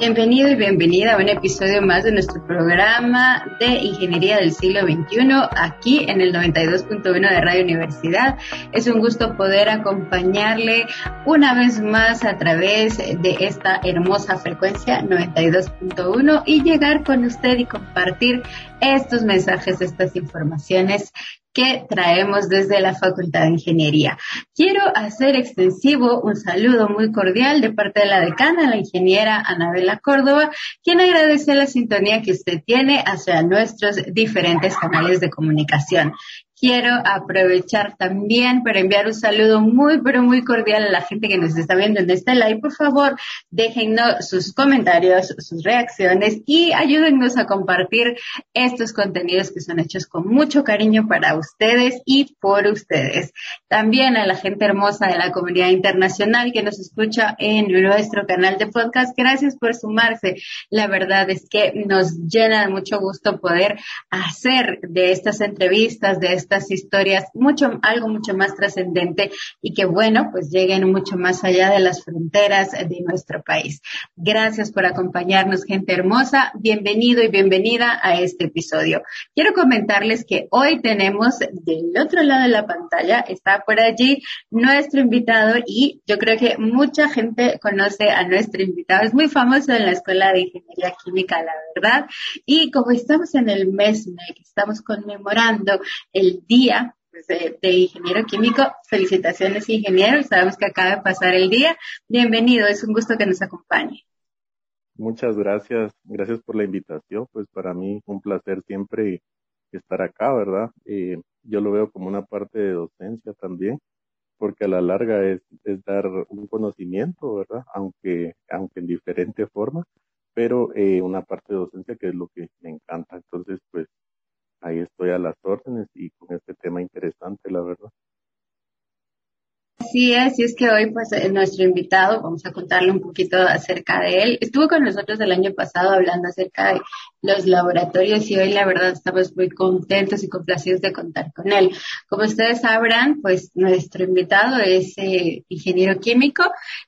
Bienvenido y bienvenida a un episodio más de nuestro programa de Ingeniería del siglo XXI aquí en el 92.1 de Radio Universidad. Es un gusto poder acompañarle una vez más a través de esta hermosa frecuencia 92.1 y llegar con usted y compartir estos mensajes, estas informaciones que traemos desde la Facultad de Ingeniería. Quiero hacer extensivo un saludo muy cordial de parte de la decana, la ingeniera Anabela Córdoba, quien agradece la sintonía que usted tiene hacia nuestros diferentes canales de comunicación quiero aprovechar también para enviar un saludo muy, pero muy cordial a la gente que nos está viendo en este live. Por favor, déjennos sus comentarios, sus reacciones y ayúdennos a compartir estos contenidos que son hechos con mucho cariño para ustedes y por ustedes. También a la gente hermosa de la comunidad internacional que nos escucha en nuestro canal de podcast. Gracias por sumarse. La verdad es que nos llena de mucho gusto poder hacer de estas entrevistas, de estas historias mucho, algo mucho más trascendente y que bueno, pues lleguen mucho más allá de las fronteras de nuestro país. Gracias por acompañarnos, gente hermosa. Bienvenido y bienvenida a este episodio. Quiero comentarles que hoy tenemos del otro lado de la pantalla, está por allí nuestro invitado y yo creo que mucha gente conoce a nuestro invitado. Es muy famoso en la Escuela de Ingeniería Química, la verdad. Y como estamos en el mes en el que estamos conmemorando el día pues, de, ingeniero químico. Felicitaciones, ingeniero. Sabemos que acaba de pasar el día. Bienvenido, es un gusto que nos acompañe. Muchas gracias, gracias por la invitación. Pues para mí un placer siempre estar acá, ¿verdad? Eh, yo lo veo como una parte de docencia también, porque a la larga es, es dar un conocimiento, ¿verdad? Aunque, aunque en diferente forma, pero eh, una parte de docencia que es lo que me encanta. Entonces, pues ahí estoy a las órdenes y con este tema interesante, la verdad. Así es, y es que hoy pues eh, nuestro invitado, vamos a contarle un poquito acerca de él. Estuvo con nosotros el año pasado hablando acerca de los laboratorios y hoy la verdad estamos muy contentos y complacidos de contar con él. Como ustedes sabrán, pues nuestro invitado es eh, ingeniero químico,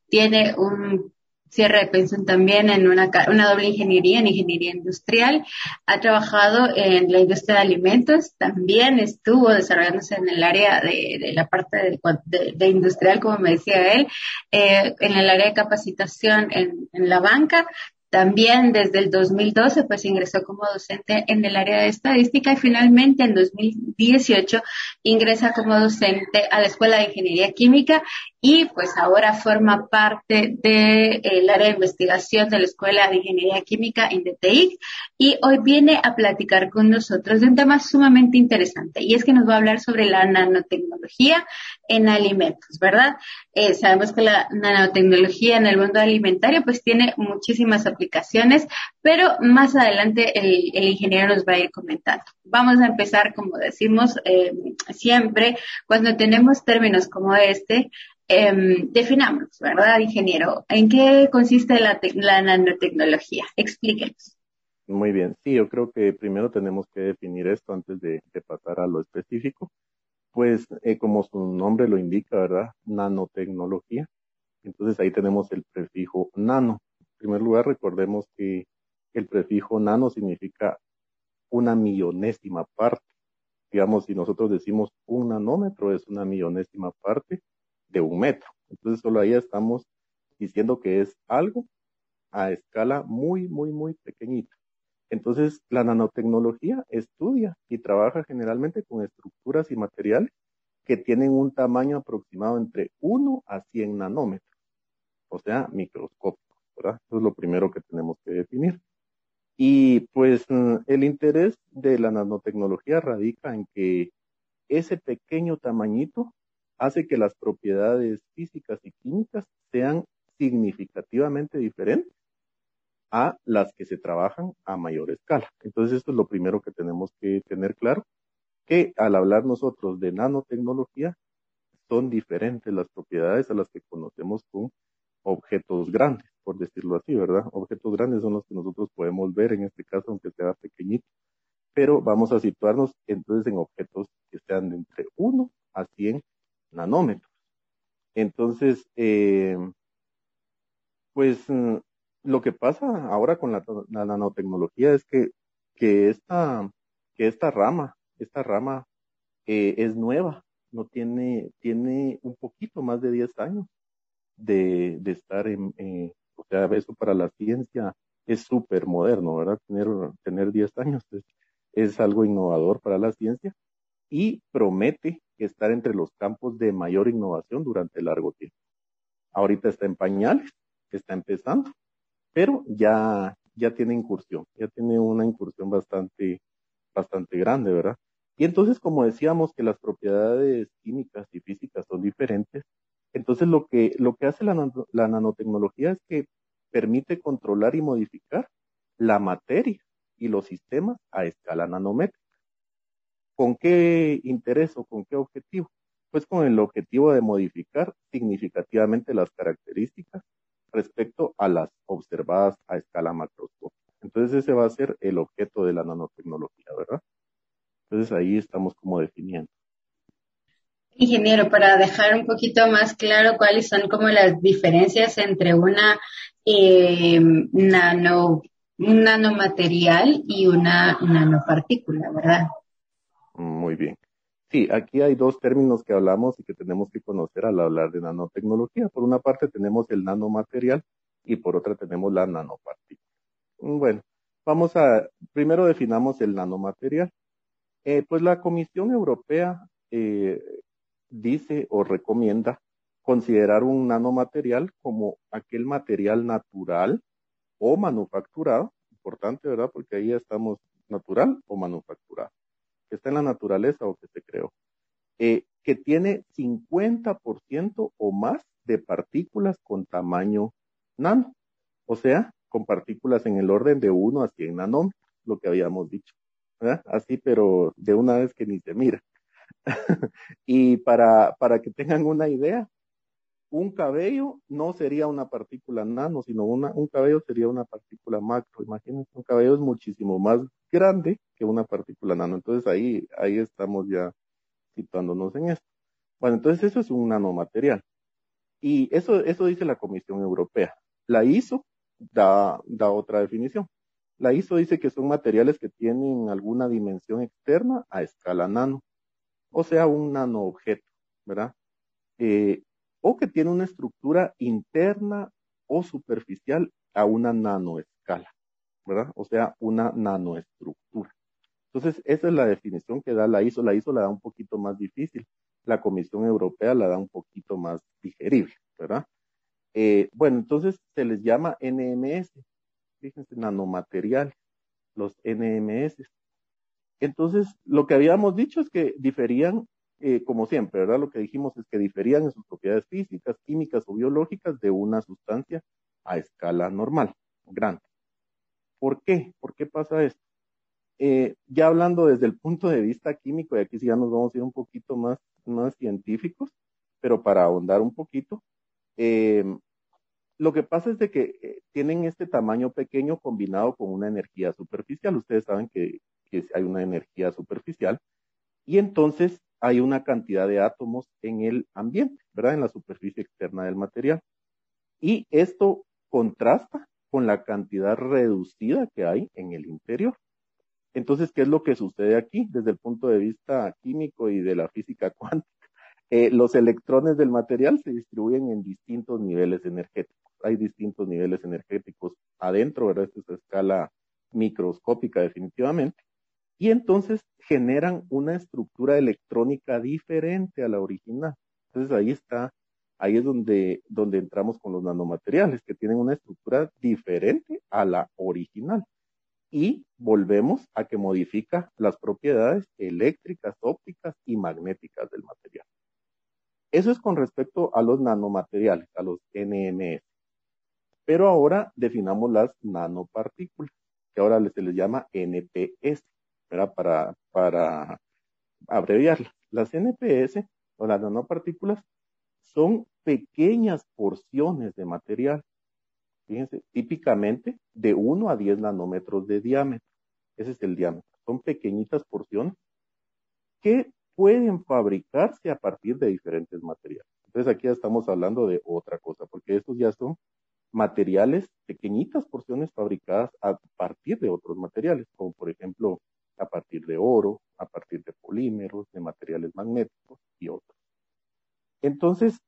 tiene un cierre de pensión también en una, una doble ingeniería, en ingeniería industrial. Ha trabajado en la industria de alimentos, también estuvo desarrollándose en el área de, de la parte de, de, industrial, como me decía él, eh, en el área de capacitación en, en la banca, también desde el 2012 pues ingresó como docente en el área de estadística y finalmente en 2018 ingresa como docente a la Escuela de Ingeniería Química y pues ahora forma parte del de, área de investigación de la Escuela de Ingeniería Química en DTI y hoy viene a platicar con nosotros de un tema sumamente interesante y es que nos va a hablar sobre la nanotecnología en alimentos, ¿verdad? Eh, sabemos que la nanotecnología en el mundo alimentario pues tiene muchísimas aplicaciones, pero más adelante el, el ingeniero nos va a ir comentando. Vamos a empezar, como decimos eh, siempre, cuando tenemos términos como este, eh, definamos, ¿verdad, ingeniero? ¿En qué consiste la, la nanotecnología? Explíquenos. Muy bien, sí, yo creo que primero tenemos que definir esto antes de, de pasar a lo específico. Pues eh, como su nombre lo indica, ¿verdad? Nanotecnología. Entonces ahí tenemos el prefijo nano. En primer lugar, recordemos que el prefijo nano significa una millonésima parte. Digamos, si nosotros decimos un nanómetro, es una millonésima parte de un metro. Entonces solo ahí estamos diciendo que es algo a escala muy, muy, muy pequeñita. Entonces, la nanotecnología estudia y trabaja generalmente con estructuras y materiales que tienen un tamaño aproximado entre 1 a 100 nanómetros, o sea, microscópico, ¿verdad? Eso es lo primero que tenemos que definir. Y pues mm, el interés de la nanotecnología radica en que ese pequeño tamañito hace que las propiedades físicas y químicas sean significativamente diferentes a las que se trabajan a mayor escala. Entonces, esto es lo primero que tenemos que tener claro, que al hablar nosotros de nanotecnología, son diferentes las propiedades a las que conocemos con objetos grandes, por decirlo así, ¿verdad? Objetos grandes son los que nosotros podemos ver en este caso, aunque sea pequeñito, pero vamos a situarnos entonces en objetos que sean entre 1 a 100 nanómetros. Entonces, eh, pues lo que pasa ahora con la, nanotecnología es que, que, esta, que esta rama, esta rama eh, es nueva, no tiene, tiene un poquito más de 10 años de, de estar en, eh, o sea, eso para la ciencia es súper moderno, ¿verdad? Tener, tener 10 años es, es algo innovador para la ciencia y promete estar entre los campos de mayor innovación durante largo tiempo. Ahorita está en pañales, está empezando, pero ya, ya tiene incursión, ya tiene una incursión bastante, bastante grande, ¿verdad? Y entonces, como decíamos que las propiedades químicas y físicas son diferentes, entonces lo que, lo que hace la, la nanotecnología es que permite controlar y modificar la materia y los sistemas a escala nanométrica. ¿Con qué interés o con qué objetivo? Pues con el objetivo de modificar significativamente las características respecto a las observadas a escala macroscópica. Entonces ese va a ser el objeto de la nanotecnología, ¿verdad? Entonces ahí estamos como definiendo. Ingeniero, para dejar un poquito más claro cuáles son como las diferencias entre una eh, nano, un nanomaterial y una nanopartícula, ¿verdad? Muy bien. Sí, aquí hay dos términos que hablamos y que tenemos que conocer al hablar de nanotecnología. Por una parte tenemos el nanomaterial y por otra tenemos la nanopartícula. Bueno, vamos a, primero definamos el nanomaterial. Eh, pues la Comisión Europea eh, dice o recomienda considerar un nanomaterial como aquel material natural o manufacturado, importante, ¿verdad? Porque ahí estamos natural o manufacturado que está en la naturaleza o que se creó, eh, que tiene 50% o más de partículas con tamaño nano, o sea, con partículas en el orden de 1 a 100 nanómetros, lo que habíamos dicho. Así, pero de una vez que ni se mira. y para, para que tengan una idea, un cabello no sería una partícula nano, sino una, un cabello sería una partícula macro. Imagínense, un cabello es muchísimo más grande que una partícula nano. Entonces ahí, ahí estamos ya situándonos en esto. Bueno, entonces eso es un nanomaterial. Y eso, eso dice la Comisión Europea. La ISO da, da otra definición. La ISO dice que son materiales que tienen alguna dimensión externa a escala nano, o sea, un nanoobjeto, ¿verdad? Eh, o que tiene una estructura interna o superficial a una nanoescala, ¿verdad? O sea, una nanoestructura. Entonces, esa es la definición que da la ISO. La ISO la da un poquito más difícil. La Comisión Europea la da un poquito más digerible, ¿verdad? Eh, bueno, entonces se les llama NMS. Fíjense, nanomateriales, los NMS. Entonces, lo que habíamos dicho es que diferían eh, como siempre, ¿verdad? Lo que dijimos es que diferían en sus propiedades físicas, químicas o biológicas de una sustancia a escala normal, grande. ¿Por qué? ¿Por qué pasa esto? Eh, ya hablando desde el punto de vista químico, y aquí sí ya nos vamos a ir un poquito más, más científicos, pero para ahondar un poquito, eh, lo que pasa es de que tienen este tamaño pequeño combinado con una energía superficial. Ustedes saben que, que hay una energía superficial y entonces hay una cantidad de átomos en el ambiente, ¿verdad? En la superficie externa del material. Y esto contrasta con la cantidad reducida que hay en el interior. Entonces, ¿qué es lo que sucede aquí desde el punto de vista químico y de la física cuántica? Eh, los electrones del material se distribuyen en distintos niveles energéticos. Hay distintos niveles energéticos adentro, ¿verdad? Esta es a escala microscópica definitivamente y entonces generan una estructura electrónica diferente a la original. Entonces ahí está, ahí es donde, donde entramos con los nanomateriales, que tienen una estructura diferente a la original. Y volvemos a que modifica las propiedades eléctricas, ópticas y magnéticas del material. Eso es con respecto a los nanomateriales, a los NMS. Pero ahora definamos las nanopartículas, que ahora se les llama NPS. Para, para abreviarla. Las NPS o las nanopartículas son pequeñas porciones de material. Fíjense, típicamente de 1 a 10 nanómetros de diámetro. Ese es el diámetro. Son pequeñitas porciones que pueden fabricarse a partir de diferentes materiales. Entonces aquí ya estamos hablando de otra cosa, porque estos ya son materiales, pequeñitas porciones fabricadas a partir de otros materiales, como por ejemplo a partir de oro, a partir de polímeros, de materiales magnéticos y otros. Entonces,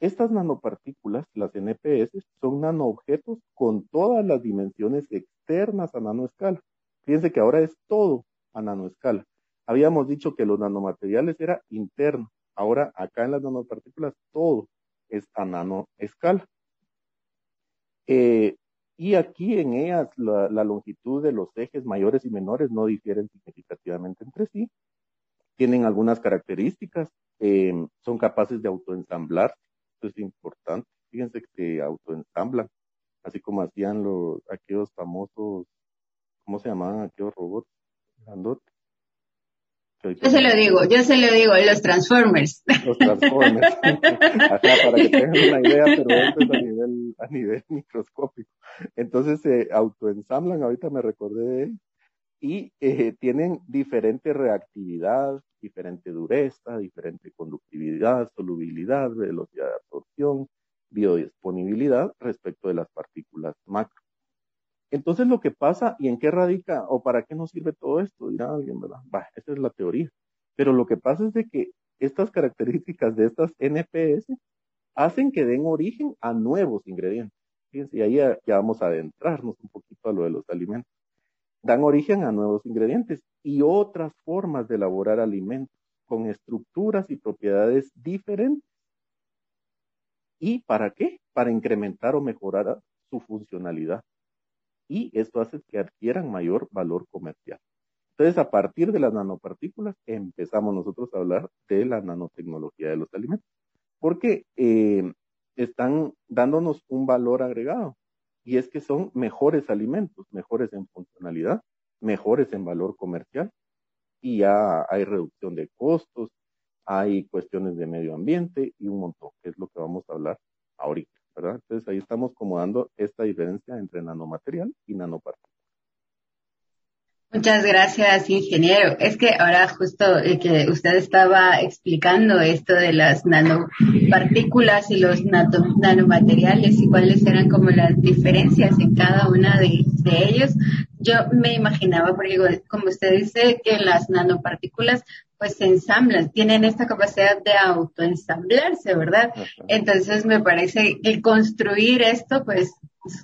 estas nanopartículas, las NPS, son nanoobjetos con todas las dimensiones externas a nanoescala. Fíjense que ahora es todo a nanoescala. Habíamos dicho que los nanomateriales era interno. Ahora acá en las nanopartículas todo es a nanoescala. Eh, y aquí en ellas la, longitud de los ejes mayores y menores no difieren significativamente entre sí. Tienen algunas características, eh, son capaces de autoensamblar, esto es importante. Fíjense que se autoensamblan, así como hacían los aquellos famosos, ¿cómo se llamaban aquellos robots grandotes? Yo se lo digo, yo se lo digo, los Transformers. Los Transformers. para que tengan una idea, pero a nivel microscópico. Entonces se autoensamblan, ahorita me recordé de él, y eh, tienen diferente reactividad, diferente dureza, diferente conductividad, solubilidad, velocidad de absorción, biodisponibilidad respecto de las partículas macro. Entonces lo que pasa y en qué radica o para qué nos sirve todo esto, dirá alguien, ¿verdad? Va, esa es la teoría. Pero lo que pasa es de que estas características de estas NPS hacen que den origen a nuevos ingredientes. Fíjense, y ahí ya, vamos a adentrarnos un poquito a lo de los alimentos. Dan origen a nuevos ingredientes y otras formas de elaborar alimentos con estructuras y propiedades diferentes. ¿Y para qué? Para incrementar o mejorar su funcionalidad y esto hace que adquieran mayor valor comercial. Entonces, a partir de las nanopartículas, empezamos nosotros a hablar de la nanotecnología de los alimentos, porque eh, están dándonos un valor agregado, y es que son mejores alimentos, mejores en funcionalidad, mejores en valor comercial, y ya hay reducción de costos, hay cuestiones de medio ambiente y un montón, que es lo que vamos a hablar ahorita. Entonces ahí estamos como dando esta diferencia entre nanomaterial y nanopartículas. Muchas gracias, ingeniero. Es que ahora justo eh, que usted estaba explicando esto de las nanopartículas y los nanomateriales y cuáles eran como las diferencias en cada una de, de ellos, yo me imaginaba, porque como usted dice, que las nanopartículas pues se ensamblan, tienen esta capacidad de autoensamblarse, ¿verdad? Entonces me parece que construir esto, pues,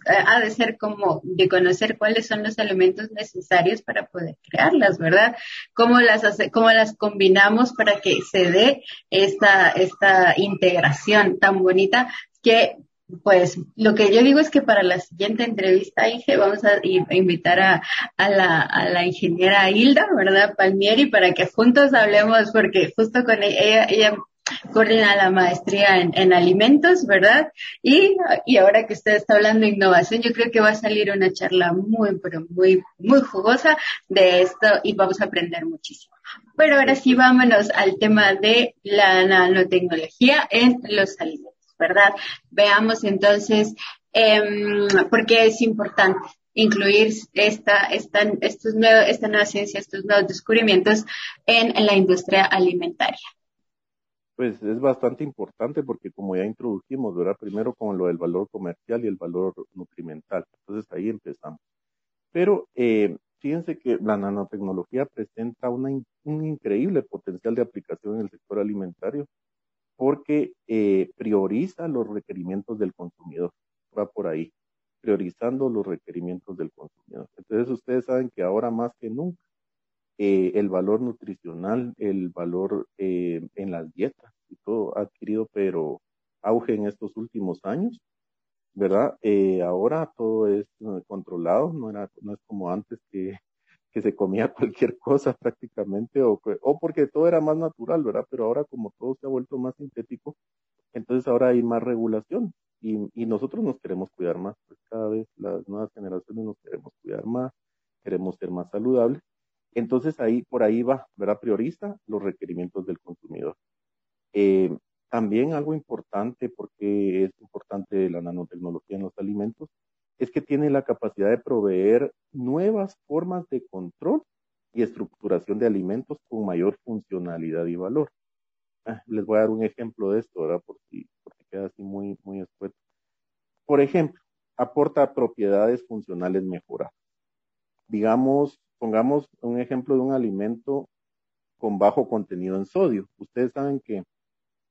ha de ser como de conocer cuáles son los elementos necesarios para poder crearlas, ¿verdad? Cómo las hace, cómo las combinamos para que se dé esta, esta integración tan bonita que pues lo que yo digo es que para la siguiente entrevista, Inge, vamos a, invitar a, a, la, a la ingeniera Hilda, ¿verdad? Palmieri, para que juntos hablemos, porque justo con ella, ella coordina la maestría en, en alimentos, ¿verdad? Y, y ahora que usted está hablando de innovación, yo creo que va a salir una charla muy, pero muy, muy jugosa de esto y vamos a aprender muchísimo. Pero ahora sí, vámonos al tema de la nanotecnología en los alimentos. ¿verdad? Veamos entonces eh, por qué es importante incluir esta, esta, estos nuevos, esta nueva ciencia, estos nuevos descubrimientos en, en la industria alimentaria. Pues es bastante importante porque como ya introdujimos, ¿verdad? Primero con lo del valor comercial y el valor nutrimental. Entonces ahí empezamos. Pero eh, fíjense que la nanotecnología presenta una, un increíble potencial de aplicación en el sector alimentario porque eh, prioriza los requerimientos del consumidor. Va por ahí, priorizando los requerimientos del consumidor. Entonces ustedes saben que ahora más que nunca eh, el valor nutricional, el valor eh, en las dietas y todo ha adquirido pero auge en estos últimos años, ¿verdad? ahora todo es controlado, no era, no es como antes que que se comía cualquier cosa prácticamente o, o porque todo era más natural, ¿verdad? Pero ahora como todo se ha vuelto más sintético, entonces ahora hay más regulación y, y nosotros nos queremos cuidar más, pues cada vez las nuevas generaciones nos queremos cuidar más, queremos ser más saludables. Entonces ahí, por ahí va, ¿verdad? Prioriza los requerimientos del consumidor. Eh, también algo importante, porque es importante la nanotecnología en los alimentos, es que tiene la capacidad de proveer nuevas formas de control y estructuración de alimentos con mayor funcionalidad y valor. Ah, les voy a dar un ejemplo de esto, ¿verdad? Porque queda así muy, muy escueto. Por ejemplo, aporta propiedades funcionales mejoradas. Digamos, pongamos un ejemplo de un alimento con bajo contenido en sodio. Ustedes saben que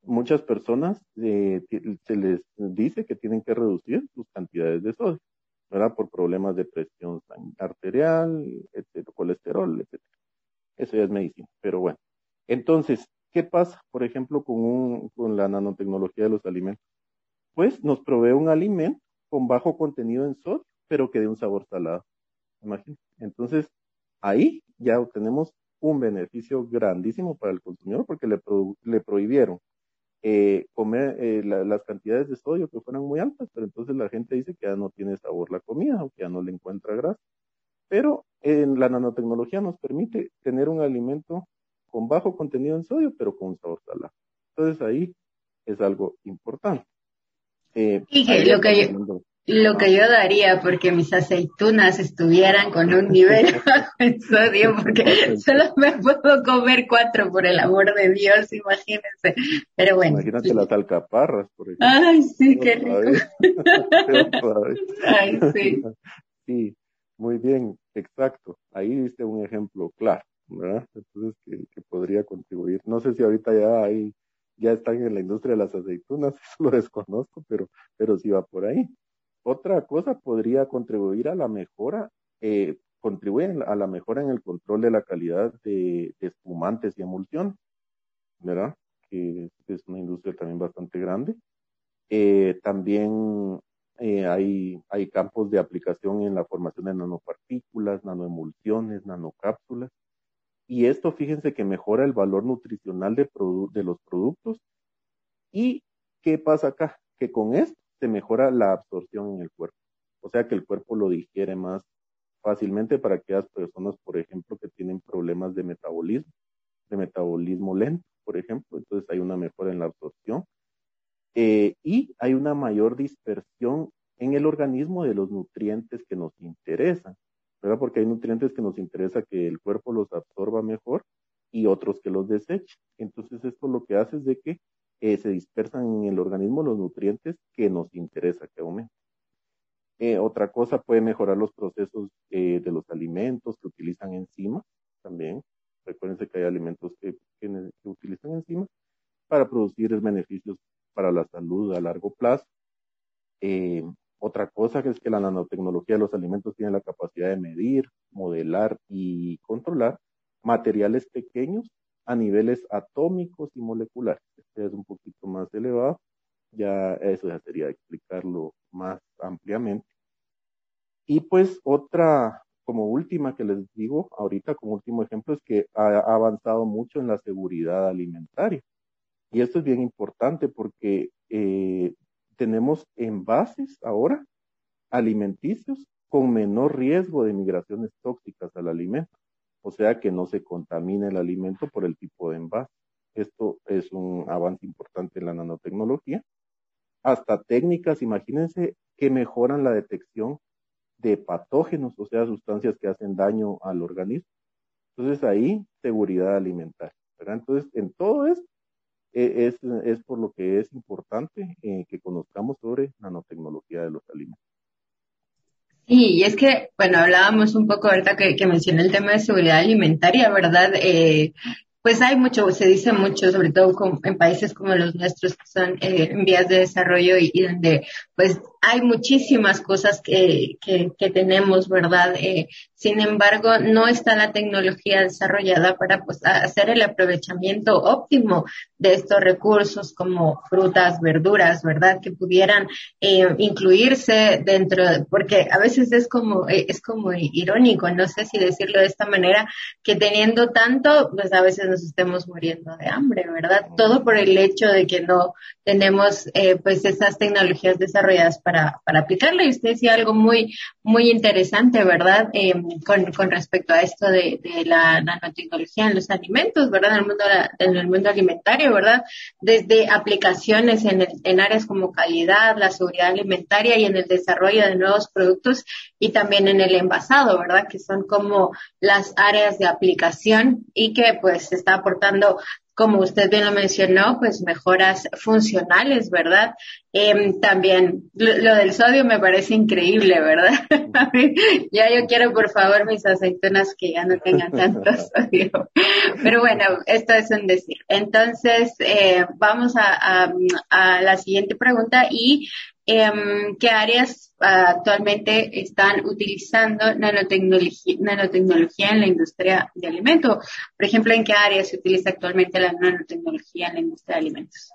muchas personas eh, se les dice que tienen que reducir sus cantidades de sodio, ¿verdad? Por problemas de presión arterial, etcétera, colesterol, etcétera. Eso ya es medicina, pero bueno. Entonces, ¿qué pasa, por ejemplo, con, un, con la nanotecnología de los alimentos? Pues nos provee un alimento con bajo contenido en sodio, pero que de un sabor salado. Imagínense. Entonces, ahí ya obtenemos un beneficio grandísimo para el consumidor porque le, le prohibieron eh, comer eh, las cantidades de sodio que fueran muy altas, pero entonces la gente dice que ya no tiene sabor la comida o que ya no le encuentra grasa. Pero en la nanotecnología nos permite tener un alimento con bajo contenido en sodio, pero con un sabor salado. Entonces ahí es algo importante. Eh, lo que yo, lo que yo daría porque mis aceitunas estuvieran con un nivel bajo en sodio, porque solo me puedo comer cuatro, por el amor de Dios, imagínense. Pero bueno. Imagínate las alcaparras, por ejemplo. Ay, sí, qué rico. Ay, sí. Sí, muy bien, exacto. Ahí viste un ejemplo claro, ¿verdad? Entonces, que, que podría contribuir. No sé si ahorita ya hay ya están en la industria de las aceitunas, eso lo desconozco, pero, pero sí va por ahí. Otra cosa podría contribuir a la mejora, eh, contribuye a la mejora en el control de la calidad de, espumantes y emulsión, ¿verdad? Que es una industria también bastante grande. Eh, también eh, hay, hay campos de aplicación en la formación de nanopartículas, nanoemulsiones, nanocápsulas. Y esto, fíjense que mejora el valor nutricional de, de los productos. ¿Y qué pasa acá? Que con esto se mejora la absorción en el cuerpo. O sea que el cuerpo lo digiere más fácilmente para aquellas personas, por ejemplo, que tienen problemas de metabolismo, de metabolismo lento, por ejemplo. Entonces hay una mejora en la absorción. Eh, y hay una mayor dispersión en el organismo de los nutrientes que nos interesan, ¿verdad? Porque hay nutrientes que nos interesa que el cuerpo los absorba mejor y otros que los deseche. Entonces esto lo que hace es de que eh, se dispersan en el organismo los nutrientes que nos interesa que aumenten. Eh, otra cosa puede mejorar los procesos eh, de los alimentos que utilizan enzimas también. Recuérdense que hay alimentos que, utilizan enzimas para producir beneficios para la salud a largo plazo. otra cosa es que la nanotecnología de los alimentos tiene la capacidad de medir, modelar y controlar materiales pequeños a niveles atómicos y moleculares. Es un poquito más elevado, ya eso ya sería explicarlo más ampliamente. Y pues otra, como última que les digo ahorita como último ejemplo, es que ha avanzado mucho en la seguridad alimentaria. Y esto es bien importante porque eh, tenemos envases ahora alimenticios con menor riesgo de migraciones tóxicas al alimento o sea que no se contamine el alimento por el tipo de envase. Esto es un avance importante en la nanotecnología. Hasta técnicas, imagínense, que mejoran la detección de patógenos, o sea, sustancias que hacen daño al organismo. Entonces ahí, seguridad alimentaria. Entonces, en todo esto, e, es, es, por lo que es importante eh, que conozcamos sobre nanotecnología de los alimentos. Sí, y es que, bueno, hablábamos un poco ahorita que, que mencioné el tema de seguridad alimentaria, ¿verdad? Eh, pues hay mucho, se dice mucho, sobre todo en países como los nuestros que son eh, en vías de desarrollo y, donde pues hay muchísimas cosas que, que, que tenemos, ¿verdad? Eh, sin embargo, no está la tecnología desarrollada para pues, hacer el aprovechamiento óptimo de estos recursos como frutas, verduras, ¿verdad? Que pudieran eh, incluirse dentro, porque a veces es como, eh, es como irónico, no sé si decirlo de esta manera, que teniendo tanto, pues a veces nos estemos muriendo de hambre, ¿verdad? Todo por el hecho de que no tenemos eh, pues esas tecnologías desarrolladas para, para aplicarla. Y usted decía algo muy, muy interesante, ¿verdad? Eh, con, con respecto a esto de, la nanotecnología en los alimentos, ¿verdad? En el mundo, en el mundo alimentario, ¿verdad? Desde aplicaciones en, en áreas como calidad, la seguridad alimentaria y en el desarrollo de nuevos productos y también en el envasado, ¿verdad? Que son como las áreas de aplicación y que pues está aportando como usted bien lo mencionó, pues mejoras funcionales, ¿verdad? Em, también lo, del sodio me parece increíble, ¿verdad? ya yo quiero, por favor, mis aceitunas que ya no tengan tanto sodio. Pero bueno, esto es un decir. Entonces, eh, vamos a, a, la siguiente pregunta y eh, qué áreas ah, actualmente están utilizando nanotecnología, en la industria de alimentos. Por ejemplo, ¿en qué áreas se utiliza actualmente la nanotecnología en la industria de alimentos?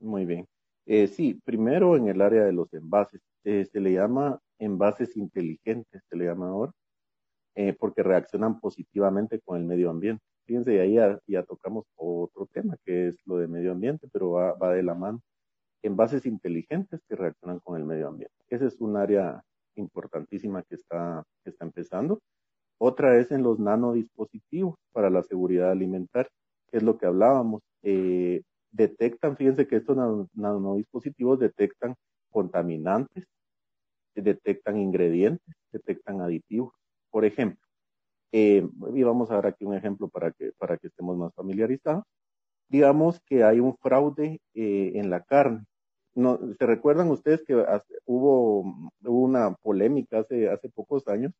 Muy bien. Eh, sí, primero en el área de los envases. Eh, se le llama envases inteligentes, se le llama ahora, eh, porque reaccionan positivamente con el medio ambiente. Fíjense, ahí ya, tocamos otro tema que es lo de medio ambiente, pero va de la mano envases inteligentes que reaccionan con el medio ambiente. Esa es un área importantísima que está, que está empezando. Otra es en los nanodispositivos para la seguridad alimentaria, que es lo que hablábamos. Eh, detectan, fíjense que estos nanodispositivos detectan contaminantes, detectan ingredientes, detectan aditivos. Por ejemplo, eh, y vamos a ver aquí un ejemplo para que, para que estemos más familiarizados. Digamos que hay un fraude eh, en la carne no, ¿Se recuerdan ustedes que hubo, una polémica hace, hace pocos años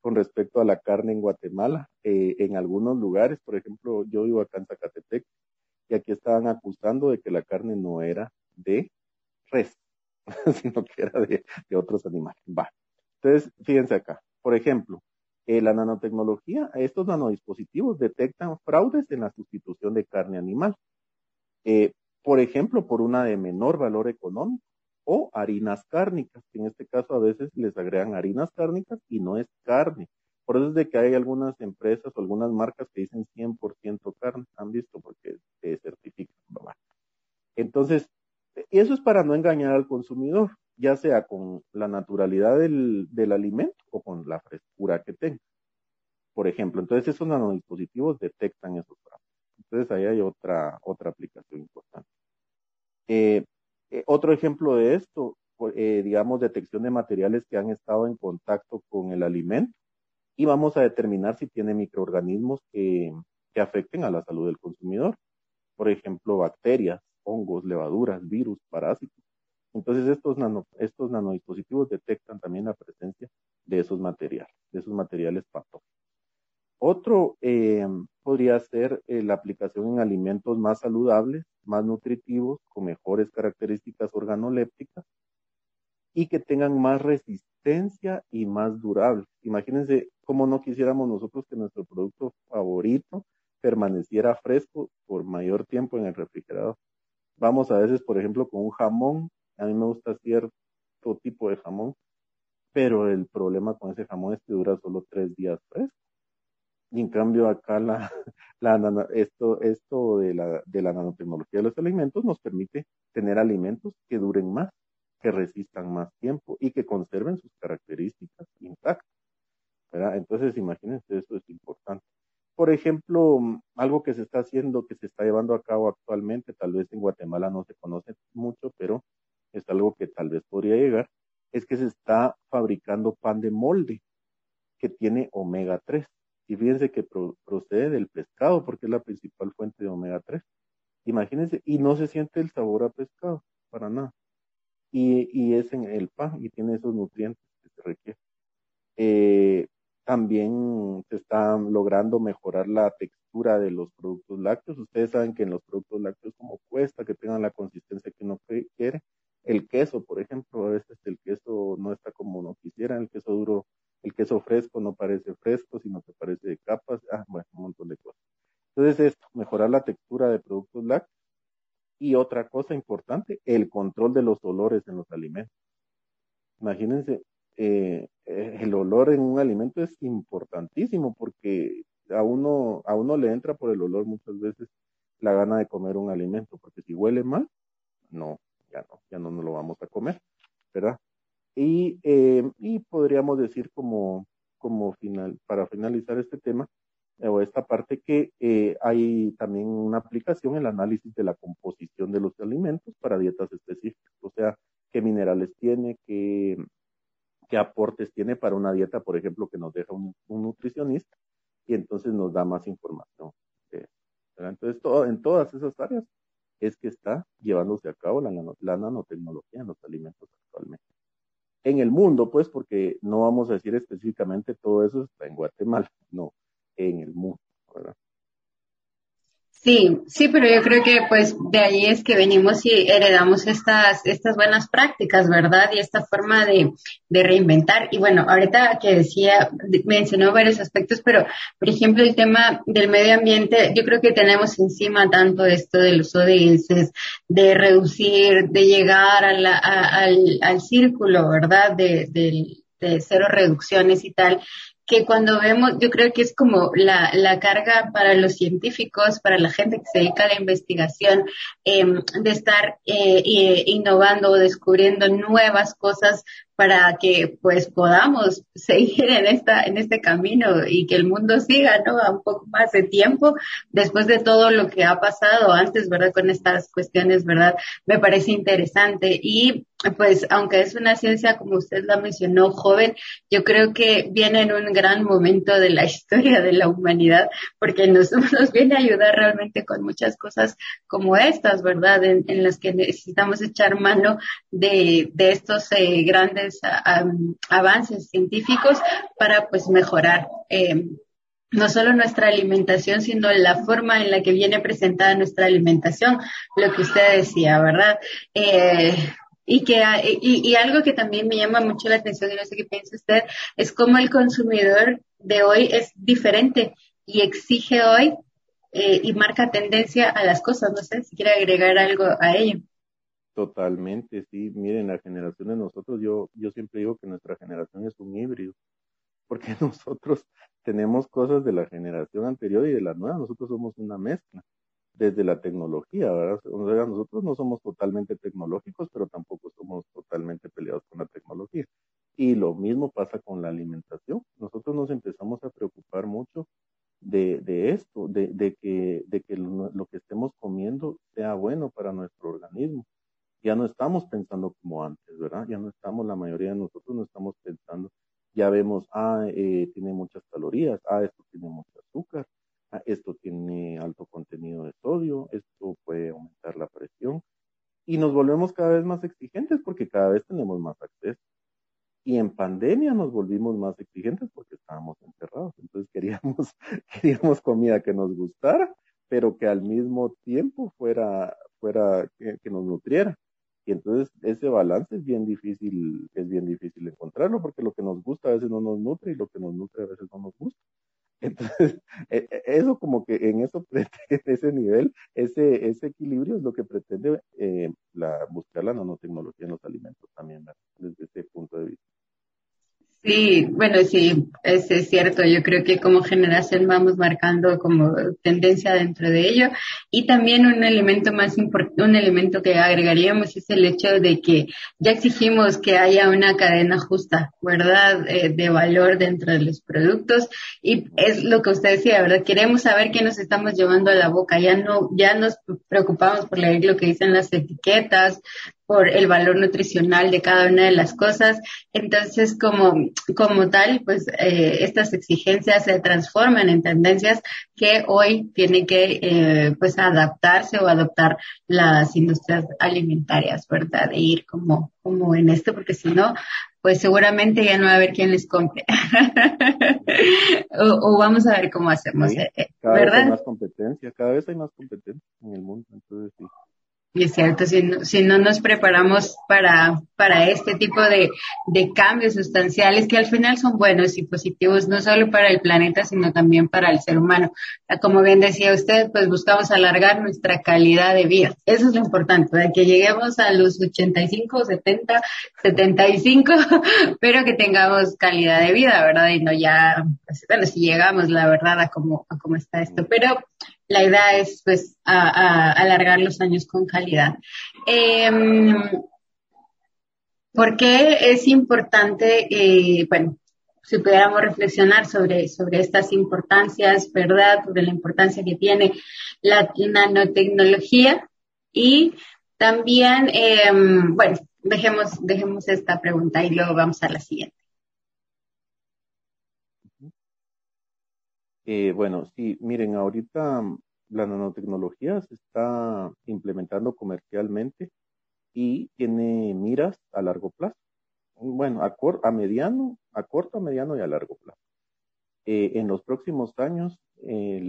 con respecto a la carne en Guatemala? Eh, en algunos lugares, por ejemplo, yo vivo acá en Zacatepec, y aquí estaban acusando de que la carne no era de res, sino que era de, otros animales. Va. Entonces, fíjense acá. Por ejemplo, eh, la nanotecnología, estos nanodispositivos detectan fraudes en la sustitución de carne animal. Eh, por ejemplo, por una de menor valor económico o harinas cárnicas, que en este caso a veces les agregan harinas cárnicas y no es carne. Por eso es de que hay algunas empresas o algunas marcas que dicen 100% carne, han visto porque se certifican. Entonces, eso es para no engañar al consumidor, ya sea con la naturalidad del, del alimento o con la frescura que tenga. Por ejemplo, entonces esos nanodispositivos detectan esos fraudes. Entonces ahí hay otra, otra aplicación importante. Eh, eh, otro ejemplo de esto, eh, digamos, detección de materiales que han estado en contacto con el alimento y vamos a determinar si tiene microorganismos que, afecten a la salud del consumidor. Por ejemplo, bacterias, hongos, levaduras, virus, parásitos. Entonces, estos, estos nanodispositivos detectan también la presencia de esos materiales, de esos materiales patógenos. Otro eh, podría ser eh, la aplicación en alimentos más saludables, más nutritivos, con mejores características organolépticas y que tengan más resistencia y más durables. Imagínense cómo no quisiéramos nosotros que nuestro producto favorito permaneciera fresco por mayor tiempo en el refrigerador. Vamos a veces, por ejemplo, con un jamón. A mí me gusta cierto tipo de jamón, pero el problema con ese jamón es que dura solo tres días fresco. Y en cambio acá la, la esto, esto de la, de la nanotecnología de los alimentos nos permite tener alimentos que duren más, que resistan más tiempo y que conserven sus características intactas. Entonces, imagínense, eso es importante. Por ejemplo, algo que se está haciendo, que se está llevando a cabo actualmente, tal vez en Guatemala no se conoce mucho, pero es algo que tal vez podría llegar, es que se está fabricando pan de molde que tiene omega 3. Y fíjense que procede del pescado porque es la principal fuente de omega 3. Imagínense, y no se siente el sabor a pescado, para nada. Y, y es en el pan y tiene esos nutrientes que se requieren. Eh, también se está logrando mejorar la textura de los productos lácteos. Ustedes saben que en los productos lácteos como cuesta que tengan la consistencia que uno quiere. El queso, por ejemplo, a veces el queso no está como uno quisiera, el queso duro el queso fresco no parece fresco, sino que parece de capas, ah, bueno, un montón de cosas. Entonces esto, mejorar la textura de productos lácteos. Y otra cosa importante, el control de los olores en los alimentos. Imagínense, eh, eh, el olor en un alimento es importantísimo porque a uno, a uno le entra por el olor muchas veces la gana de comer un alimento, porque si huele mal, no, ya no, ya no nos lo vamos a comer, ¿verdad? Y, eh, y podríamos decir como, como final, para finalizar este tema, eh, o esta parte que eh, hay también una aplicación, el análisis de la composición de los alimentos para dietas específicas, o sea, qué minerales tiene, qué, qué aportes tiene para una dieta, por ejemplo, que nos deja un, nutricionista, y entonces nos da más información. Entonces, todo, en todas esas áreas es que está llevándose a cabo la, la nanotecnología en los alimentos actualmente. En el mundo, pues, porque no vamos a decir específicamente todo eso está en Guatemala, no, en el mundo, ¿verdad? Sí, sí, pero yo creo que pues de ahí es que venimos y heredamos estas, estas buenas prácticas, ¿verdad? Y esta forma de, de reinventar. Y bueno, ahorita que decía, mencionó varios aspectos, pero por ejemplo el tema del medio ambiente, yo creo que tenemos encima tanto esto del uso de de reducir, de llegar a la, al, al círculo, ¿verdad? De, de, de cero reducciones y tal, que cuando vemos, yo creo que es como la, la carga para los científicos, para la gente que se dedica a la investigación, eh, de estar eh, innovando o descubriendo nuevas cosas para que pues podamos seguir en esta en este camino y que el mundo siga no un poco más de tiempo después de todo lo que ha pasado antes verdad con estas cuestiones verdad me parece interesante. Y pues aunque es una ciencia como usted la mencionó joven yo creo que viene en un gran momento de la historia de la humanidad porque nos, nos viene a ayudar realmente con muchas cosas como estas verdad en, en las que necesitamos echar mano de, de estos eh, grandes avances científicos para pues mejorar eh, no solo nuestra alimentación, sino la forma en la que viene presentada nuestra alimentación, lo que usted decía, ¿verdad? Eh, y que y, algo que también me llama mucho la atención y no sé qué piensa usted es cómo el consumidor de hoy es diferente y exige hoy eh, y marca tendencia a las cosas. No sé si quiere agregar algo a ello. Totalmente, sí. Miren, la generación de nosotros, yo, yo siempre digo que nuestra generación es un híbrido, porque nosotros tenemos cosas de la generación anterior y de la nueva, nosotros somos una mezcla desde la tecnología, ¿verdad? Nosotros no somos totalmente tecnológicos, pero tampoco somos totalmente peleados con la tecnología. Y lo mismo pasa con la alimentación. Nosotros nos empezamos a preocupar mucho de, de esto, de, de, que, de que lo, lo que estemos comiendo sea bueno para nuestro organismo ya no estamos pensando como antes, ¿verdad? Ya no estamos, la mayoría de nosotros no estamos pensando, ya vemos, ah, eh, tiene muchas calorías, ah, esto tiene mucho azúcar, ah, esto tiene alto contenido de sodio, esto puede aumentar la presión. Y nos volvemos cada vez más exigentes porque cada vez tenemos más acceso. Y en pandemia nos volvimos más exigentes porque estábamos encerrados. Entonces queríamos, queríamos comida que nos gustara, pero que al mismo tiempo fuera, fuera, que nos nutriera. Y entonces ese balance es bien difícil, es bien difícil encontrarlo porque lo que nos gusta a veces no nos nutre y lo que nos nutre a veces no nos gusta. Entonces, e, e, eso como que en eso, ese nivel, ese, ese equilibrio es lo que pretende eh, la, buscar la nanotecnología en los alimentos también, desde ese punto de vista. Sí, bueno, sí, es, es, cierto. Yo creo que como generación vamos marcando como tendencia dentro de ello. Y también un elemento más importante, un elemento que agregaríamos es el hecho de que ya exigimos que haya una cadena justa, ¿verdad? Eh, de valor dentro de los productos. Y es lo que usted decía, ¿verdad? Queremos saber qué nos estamos llevando a la boca. Ya no, ya nos preocupamos por leer lo que dicen las etiquetas, por el valor nutricional de cada una de las cosas. Entonces, como, como tal, pues eh, estas exigencias se transforman en tendencias que hoy tienen que eh, pues adaptarse o adoptar las industrias alimentarias, ¿verdad? De ir como, como en esto, porque si no, pues seguramente ya no va a haber quien les compre. o, vamos a ver cómo hacemos, eh, cada Vez hay más competencia, cada vez hay más competencia en el mundo, entonces sí. Y es cierto, si no, si no nos preparamos para, para este tipo de, de cambios sustanciales que al final son buenos y positivos, no solo para el planeta, sino también para el ser humano. Como bien decía usted, pues buscamos alargar nuestra calidad de vida. Eso es lo importante, de que lleguemos a los 85, 70, 75, pero que tengamos calidad de vida, ¿verdad? Y no ya, pues, bueno, si llegamos, la verdad, a cómo, a cómo está esto. Pero la idea es pues alargar los años con calidad. Eh, ¿Por qué es importante, eh, bueno, si pudiéramos reflexionar sobre, sobre estas importancias, ¿verdad? Sobre la importancia que tiene la nanotecnología y también, eh, bueno, dejemos, dejemos esta pregunta y luego vamos a la siguiente. Eh, bueno, sí, miren, ahorita la nanotecnología se está implementando comercialmente y tiene miras a largo plazo. Bueno, a, a mediano, a corto, a mediano y a largo plazo. Eh, en los próximos años, eh,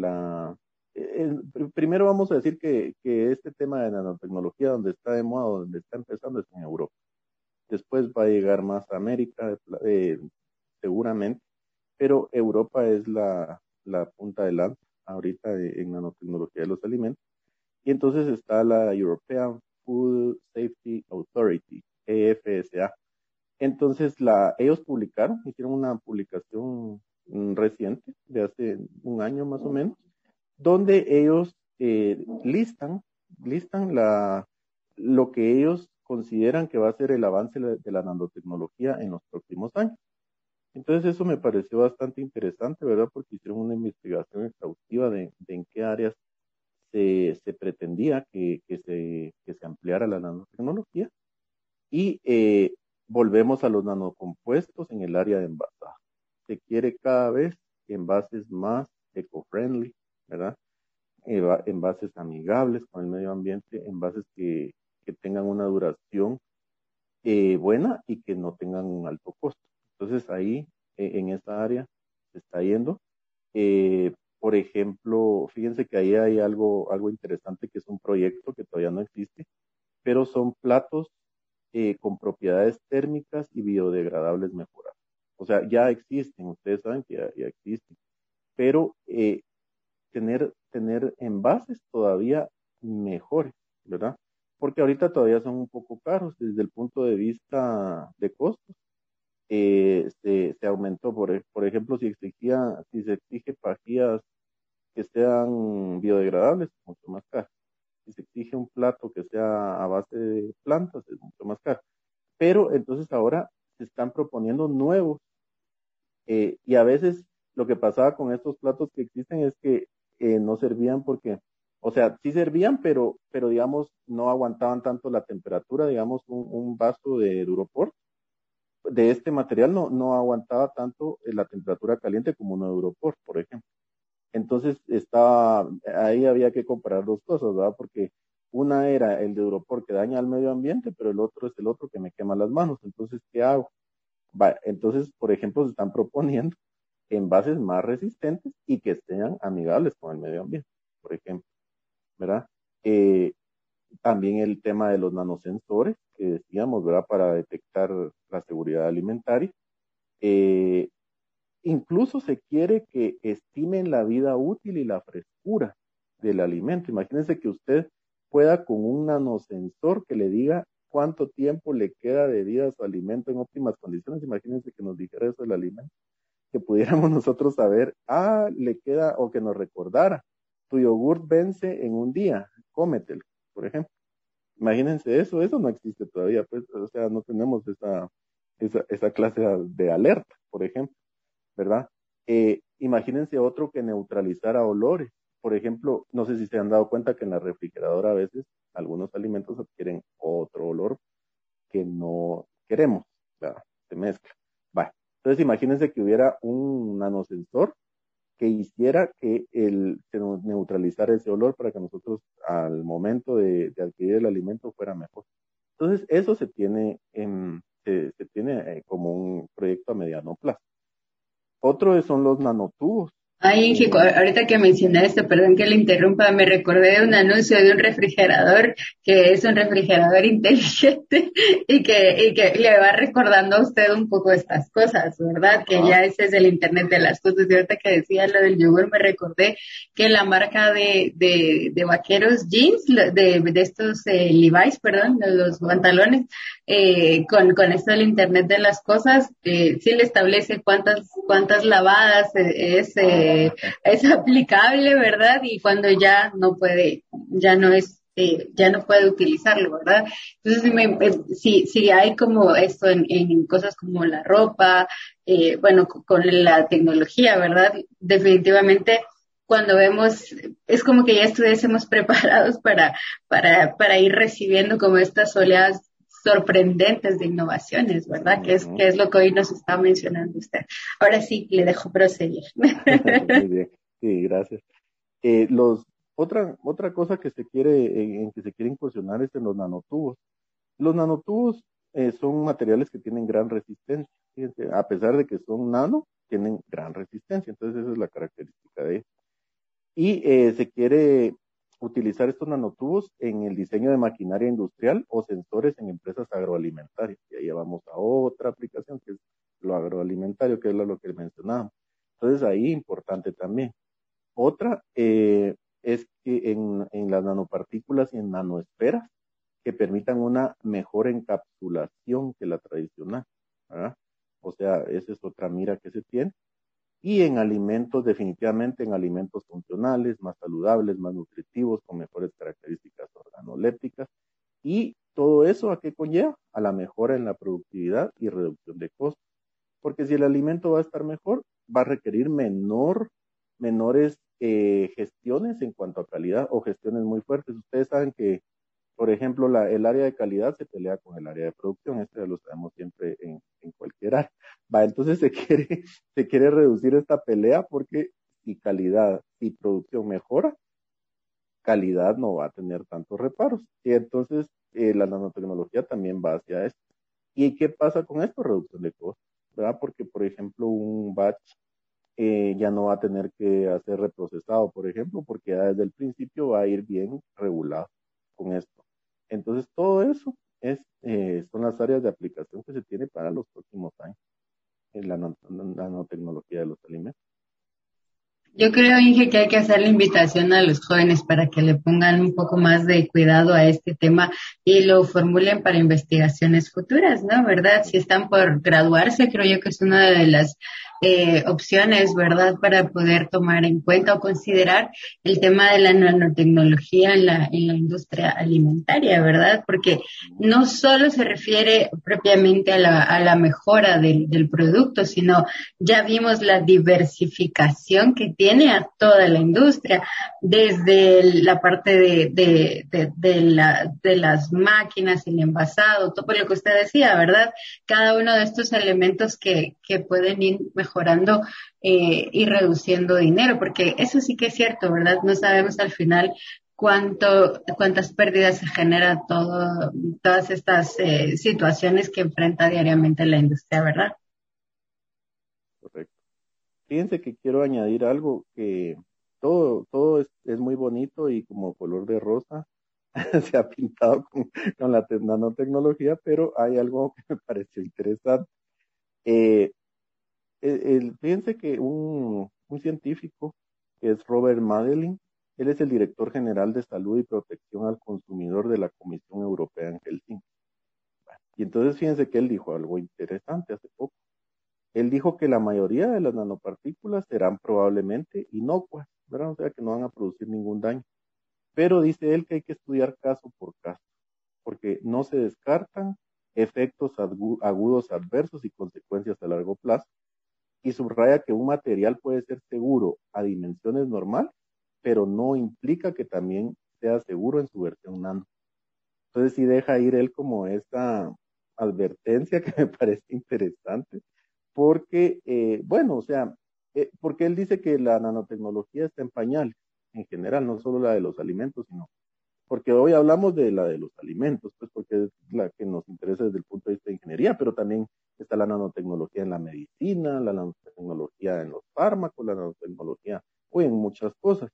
eh, primero vamos a decir que, que, este tema de nanotecnología, donde está de moda, donde está empezando, es en Europa. Después va a llegar más a América, seguramente, pero Europa es la, la punta de lanza ahorita en nanotecnología de los alimentos. Y entonces está la European Food Safety Authority, EFSA. Entonces ellos publicaron, hicieron una publicación mm, reciente, de hace un año más o menos, donde ellos eh, listan, listan lo que ellos consideran que va a ser el avance de la nanotecnología en los próximos años. Entonces eso me pareció bastante interesante, ¿verdad? Porque hicieron una investigación exhaustiva de, en qué áreas se, pretendía que, se, que se ampliara la nanotecnología. Y eh, volvemos a los nanocompuestos en el área de envasaje. Se quiere cada vez envases más eco-friendly, ¿verdad? Envases amigables con el medio ambiente, envases que, que tengan una duración eh, buena y que no tengan un alto costo. Entonces ahí, e, en esa área, se está yendo. Eh, por ejemplo, fíjense que ahí hay algo, algo interesante que es un proyecto que todavía no existe, pero son platos eh, con propiedades térmicas y biodegradables mejoradas. O sea, ya existen, ustedes saben que ya, existen, pero eh, tener, tener envases todavía mejores, ¿verdad? Porque ahorita todavía son un poco caros desde el punto de vista de costos eh, se, se, aumentó. Por, por ejemplo, si exigía, si se exige pajillas que sean biodegradables, es mucho más caro. Si se exige un plato que sea a base de plantas, es mucho más caro. Pero entonces ahora se están proponiendo nuevos. Eh, y a veces lo que pasaba con estos platos que existen es que eh, no servían porque, o sea, sí servían, pero, pero digamos, no aguantaban tanto la temperatura, digamos, un, un vaso de Duroport de este material no, no aguantaba tanto la temperatura caliente como un Europort, por ejemplo. Entonces estaba, ahí había que comparar dos cosas, ¿verdad? Porque una era el de Europort que daña al medio ambiente, pero el otro es el otro que me quema las manos. Entonces, ¿qué hago? entonces, por ejemplo, se están proponiendo envases más resistentes y que sean amigables con el medio ambiente, por ejemplo, ¿verdad? Eh, también el tema de los nanosensores, que decíamos, ¿verdad? Para detectar la seguridad alimentaria. Eh, incluso se quiere que estimen la vida útil y la frescura del alimento. Imagínense que usted pueda con un nanosensor que le diga cuánto tiempo le queda de vida a su alimento en óptimas condiciones. Imagínense que nos dijera eso el alimento, que pudiéramos nosotros saber, ah, le queda, o que nos recordara, tu yogurt vence en un día, cómetelo por ejemplo. Imagínense eso, eso no existe todavía, pues, o sea, no tenemos esa, esa, esa clase de alerta, por ejemplo, ¿verdad? Eh, imagínense otro que neutralizara olores. Por ejemplo, no sé si se han dado cuenta que en la refrigeradora a veces algunos alimentos adquieren otro olor que no queremos, ¿verdad? Se mezcla. Vale. Entonces imagínense que hubiera un nanosensor que hiciera que el, se neutralizara ese olor para que nosotros al momento de, adquirir el alimento fuera mejor. Entonces, eso se tiene, en, se, se tiene eh, como un proyecto a mediano plazo. Otro son los nanotubos. Ay, Ingico, ahorita que mencionaste, perdón que le interrumpa, me recordé de un anuncio de un refrigerador que es un refrigerador inteligente y que, y que le va recordando a usted un poco estas cosas, ¿verdad? Que ya ese es el Internet de las cosas. Y ahorita que decía lo del yogur, me recordé que la marca de, de, de vaqueros jeans, de, de estos eh, Levi's, perdón, de los pantalones, eh, con, con esto del Internet de las cosas, eh, sí le establece cuántas, cuántas lavadas eh, es. Eh, es aplicable, ¿verdad? Y cuando ya no puede, ya no es, eh, ya no puede utilizarlo, ¿verdad? Entonces, me, si, si hay como esto en, en cosas como la ropa, eh, bueno, con, la tecnología, ¿verdad? Definitivamente cuando vemos, es como que ya estuviésemos preparados para, para, para ir recibiendo como estas oleadas sorprendentes de innovaciones, ¿verdad? Que es, que es lo que hoy nos está mencionando usted. Ahora sí, le dejo proseguir. Muy bien, sí, gracias. Eh, los, otra, otra cosa que se quiere, en, que se quiere incursionar es en los nanotubos. Los nanotubos eh, son materiales que tienen gran resistencia. Fíjense, a pesar de que son nano, tienen gran resistencia. Entonces esa es la característica de ellos. Y eh, se quiere utilizar estos nanotubos en el diseño de maquinaria industrial o sensores en empresas agroalimentarias. Y ahí vamos a otra aplicación que es lo agroalimentario, que es lo que mencionábamos. Entonces ahí importante también. Otra eh, es que en, en las nanopartículas y en nanoesferas que permitan una mejor encapsulación que la tradicional. O sea, esa es otra mira que se tiene. Y en alimentos, definitivamente en alimentos funcionales, más saludables, más nutritivos, con mejores características organolépticas. Y todo eso a qué conlleva? A la mejora en la productividad y reducción de costos. Porque si el alimento va a estar mejor, va a requerir menor, menores eh, gestiones en cuanto a calidad o gestiones muy fuertes. Ustedes saben que, por ejemplo, la, el área de calidad se pelea con el área de producción, esto ya lo sabemos siempre en, en cualquier área. Va, entonces se quiere, se quiere reducir esta pelea porque si calidad y producción mejora, calidad no va a tener tantos reparos. Y entonces eh, la nanotecnología también va hacia esto. ¿Y qué pasa con esto? Reducción de costos, ¿verdad? Porque, por ejemplo, un batch eh, ya no va a tener que hacer reprocesado, por ejemplo, porque ya desde el principio va a ir bien regulado con esto. Entonces, todo eso es, eh, son las áreas de aplicación que se tiene para los próximos años en la nanotecnología de los alimentos. Yo creo, Inge, que hay que hacer la invitación a los jóvenes para que le pongan un poco más de cuidado a este tema y lo formulen para investigaciones futuras, ¿no? ¿Verdad? Si están por graduarse, creo yo que es una de las eh, opciones, ¿verdad?, para poder tomar en cuenta o considerar el tema de la nanotecnología en la, en la industria alimentaria, ¿verdad? Porque no solo se refiere propiamente a la, a la mejora del, del producto, sino ya vimos la diversificación que tiene a toda la industria, desde la parte de, de, de, de, la, de las máquinas, el envasado, todo lo que usted decía, ¿verdad? Cada uno de estos elementos que, que pueden ir mejorando eh, y reduciendo dinero, porque eso sí que es cierto, ¿verdad? No sabemos al final cuánto, cuántas pérdidas se genera todo, todas estas eh, situaciones que enfrenta diariamente la industria, ¿verdad? Fíjense que quiero añadir algo que todo, todo es, es muy bonito y como color de rosa se ha pintado con, la nanotecnología, pero hay algo que me pareció interesante. Eh, el, fíjense que un, un científico, que es Robert Madeline, él es el director general de salud y protección al consumidor de la Comisión Europea en Helsinki. Y entonces fíjense que él dijo algo interesante hace poco. Él dijo que la mayoría de las nanopartículas serán probablemente inocuas, ¿verdad? O sea, que no van a producir ningún daño. Pero dice él que hay que estudiar caso por caso, porque no se descartan efectos agudos adversos y consecuencias a largo plazo, y subraya que un material puede ser seguro a dimensiones normales, pero no implica que también sea seguro en su versión nano. Entonces sí deja ir él como esta advertencia que me parece interesante, porque, eh, bueno, o sea, eh, porque él dice que la nanotecnología está en pañales, en general, no solo la de los alimentos, sino porque hoy hablamos de la de los alimentos, pues porque es la que nos interesa desde el punto de vista de ingeniería, pero también está la nanotecnología en la medicina, la nanotecnología en los fármacos, la nanotecnología o en muchas cosas.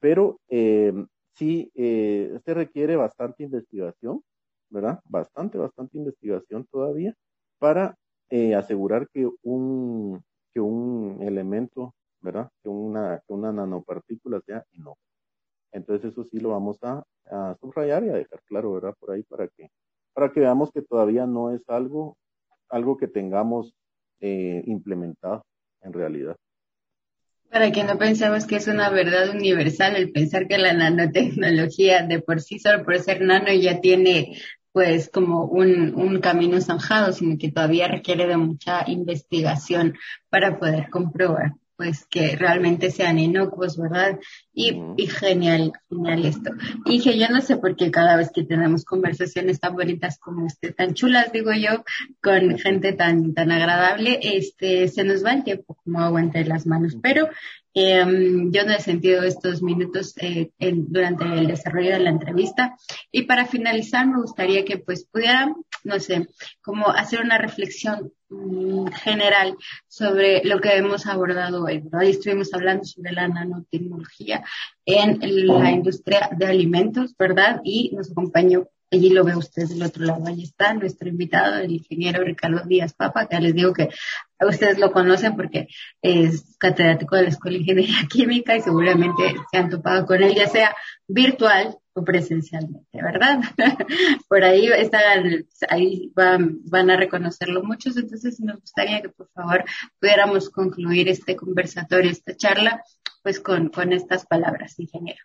Pero eh, sí, eh, se requiere bastante investigación, ¿verdad? Bastante, bastante investigación todavía para eh, asegurar que un, que un elemento, ¿verdad? Que una, que una nanopartícula sea inocua. Entonces eso sí lo vamos a, subrayar y a dejar claro, ¿verdad? Por ahí para que, para que veamos que todavía no es algo algo que tengamos eh, implementado en realidad. Para que no pensemos que es una verdad universal el pensar que la nanotecnología de por sí, solo por ser nano, ya tiene pues como un, un camino zanjado, sino que todavía requiere de mucha investigación para poder comprobar. Pues que realmente sean inocuos, ¿verdad? Y, y genial, genial esto. Y que yo no sé por qué cada vez que tenemos conversaciones tan bonitas como este, tan chulas, digo yo, con gente tan, tan agradable, este, se nos va el tiempo como agua entre las manos. Pero eh, yo no he sentido estos minutos eh, durante el desarrollo de la entrevista. Y para finalizar, me gustaría que pues pudieran, no sé, como hacer una reflexión mm, general sobre lo que hemos abordado hoy. Hoy estuvimos hablando sobre la nanotecnología en la industria de alimentos, ¿verdad? Y nos acompañó Allí lo ve usted del otro lado. Allí está nuestro invitado, el ingeniero Ricardo Díaz Papa, que les digo que ustedes lo conocen porque es catedrático de la Escuela de Ingeniería Química y seguramente se han topado con él, ya sea virtual o presencialmente, ¿verdad? por ahí están, ahí van, van a reconocerlo muchos, entonces nos gustaría que por favor pudiéramos concluir este conversatorio, esta charla, pues con, con estas palabras, ingeniero.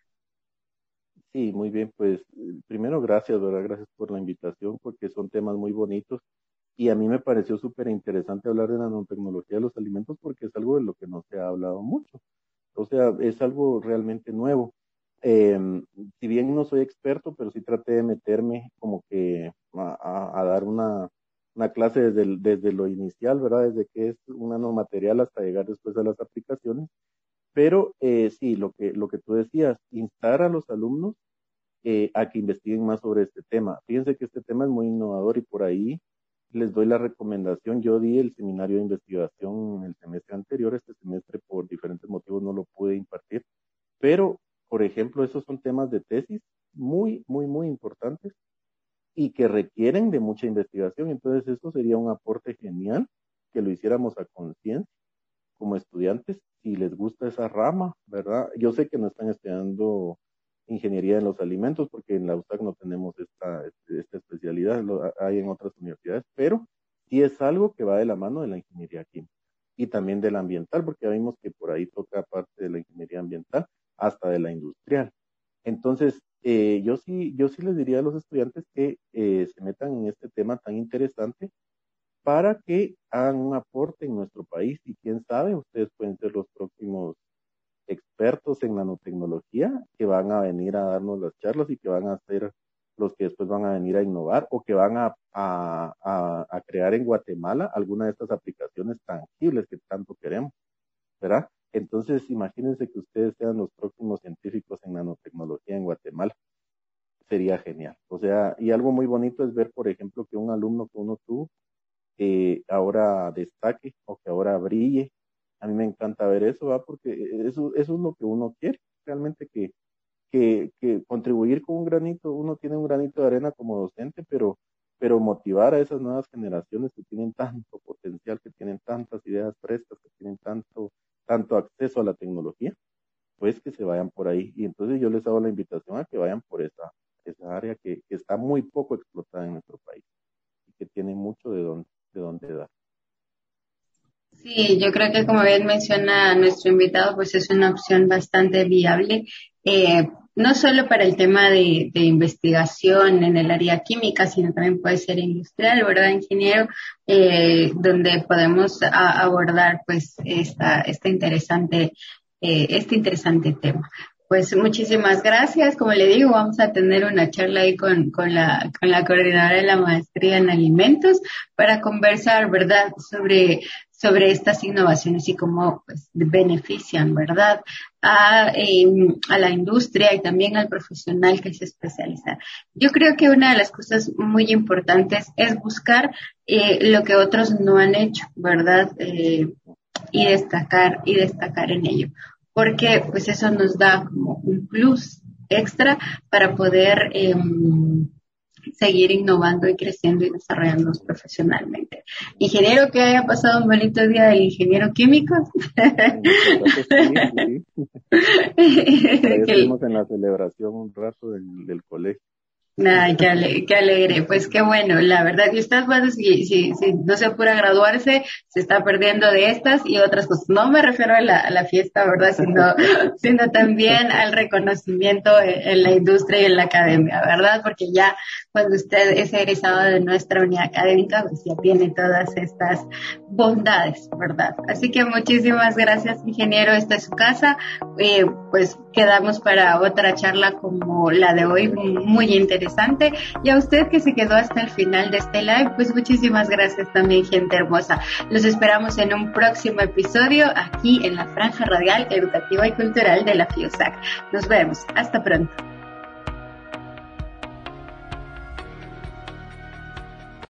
Sí, muy bien, pues primero gracias, ¿verdad? Gracias por la invitación porque son temas muy bonitos y a mí me pareció súper interesante hablar de nanotecnología de los alimentos porque es algo de lo que no se ha hablado mucho. O sea, es algo realmente nuevo. Eh, si bien no soy experto, pero sí traté de meterme como que a, dar una, una clase desde, desde lo inicial, ¿verdad? Desde que es un nanomaterial hasta llegar después a las aplicaciones pero eh, sí, lo que, lo que tú decías, instar a los alumnos eh, a que investiguen más sobre este tema. Fíjense que este tema es muy innovador y por ahí les doy la recomendación. Yo di el seminario de investigación el semestre anterior, este semestre por diferentes motivos no lo pude impartir, pero, por ejemplo, esos son temas de tesis muy, muy, muy importantes y que requieren de mucha investigación. Entonces, eso sería un aporte genial que lo hiciéramos a conciencia como estudiantes si les gusta esa rama, ¿verdad? Yo sé que no están estudiando ingeniería en los alimentos porque en la USAC no tenemos esta, esta especialidad, lo hay en otras universidades, pero sí es algo que va de la mano de la ingeniería química y también de la ambiental, porque ya vimos que por ahí toca parte de la ingeniería ambiental hasta de la industrial. Entonces, eh, yo sí, yo sí les diría a los estudiantes que eh, se metan en este tema tan interesante para que hagan un aporte en nuestro país y quién sabe, ustedes pueden ser los próximos expertos en nanotecnología que van a venir a darnos las charlas y que van a ser los que después van a venir a innovar o que van a, a, a, crear en Guatemala alguna de estas aplicaciones tangibles que tanto queremos, ¿verdad? Entonces, imagínense que ustedes sean los próximos científicos en nanotecnología en Guatemala. Sería genial. O sea, y algo muy bonito es ver, por ejemplo, que un alumno que uno tuvo que ahora destaque o que ahora brille. A mí me encanta ver eso, ¿va? porque eso, eso es lo que uno quiere, realmente que, que, que contribuir con un granito, uno tiene un granito de arena como docente, pero, pero motivar a esas nuevas generaciones que tienen tanto potencial, que tienen tantas ideas frescas, que tienen tanto, tanto acceso a la tecnología, pues que se vayan por ahí. Y entonces yo les hago la invitación a que vayan por esa, esa área que, que está muy poco explotada en nuestro país y que tiene mucho de dónde de dónde da. Sí, yo creo que como bien menciona nuestro invitado, pues es una opción bastante viable, eh, no solo para el tema de, investigación en el área química, sino también puede ser industrial, ¿verdad, ingeniero? Eh, donde podemos abordar pues esta, esta interesante, eh, este interesante tema. Pues muchísimas gracias. Como le digo, vamos a tener una charla ahí con, con, la, con la coordinadora de la maestría en alimentos para conversar, ¿verdad?, sobre, sobre estas innovaciones y cómo pues, benefician, ¿verdad?, a, em, a la industria y también al profesional que se especializa. Yo creo que una de las cosas muy importantes es buscar eh, lo que otros no han hecho, ¿verdad? Eh, y destacar, y destacar en ello porque pues eso nos da como un plus extra para poder em, seguir innovando y creciendo y desarrollándonos profesionalmente. Ingeniero, que haya pasado un bonito día del ingeniero químico. Estuvimos en la celebración un rato del, del colegio. Ay, qué, alegre, pues qué bueno, la verdad. Y estas cosas, si, si, si, no se apura a graduarse, se está perdiendo de estas y otras cosas. No me refiero a la, fiesta, ¿verdad? Sino, sino también al reconocimiento en, la industria y en la academia, ¿verdad? Porque ya cuando usted es egresado de nuestra unidad académica, pues ya tiene todas estas bondades, ¿verdad? Así que muchísimas gracias, ingeniero. Esta es su casa. Eh, pues quedamos para otra charla como la de hoy, muy interesante. Y a usted que se quedó hasta el final de este live, pues muchísimas gracias también, gente hermosa. Los esperamos en un próximo episodio aquí en la Franja Radial Educativa y Cultural de la FIOSAC. Nos vemos. Hasta pronto.